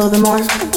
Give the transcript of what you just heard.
up a little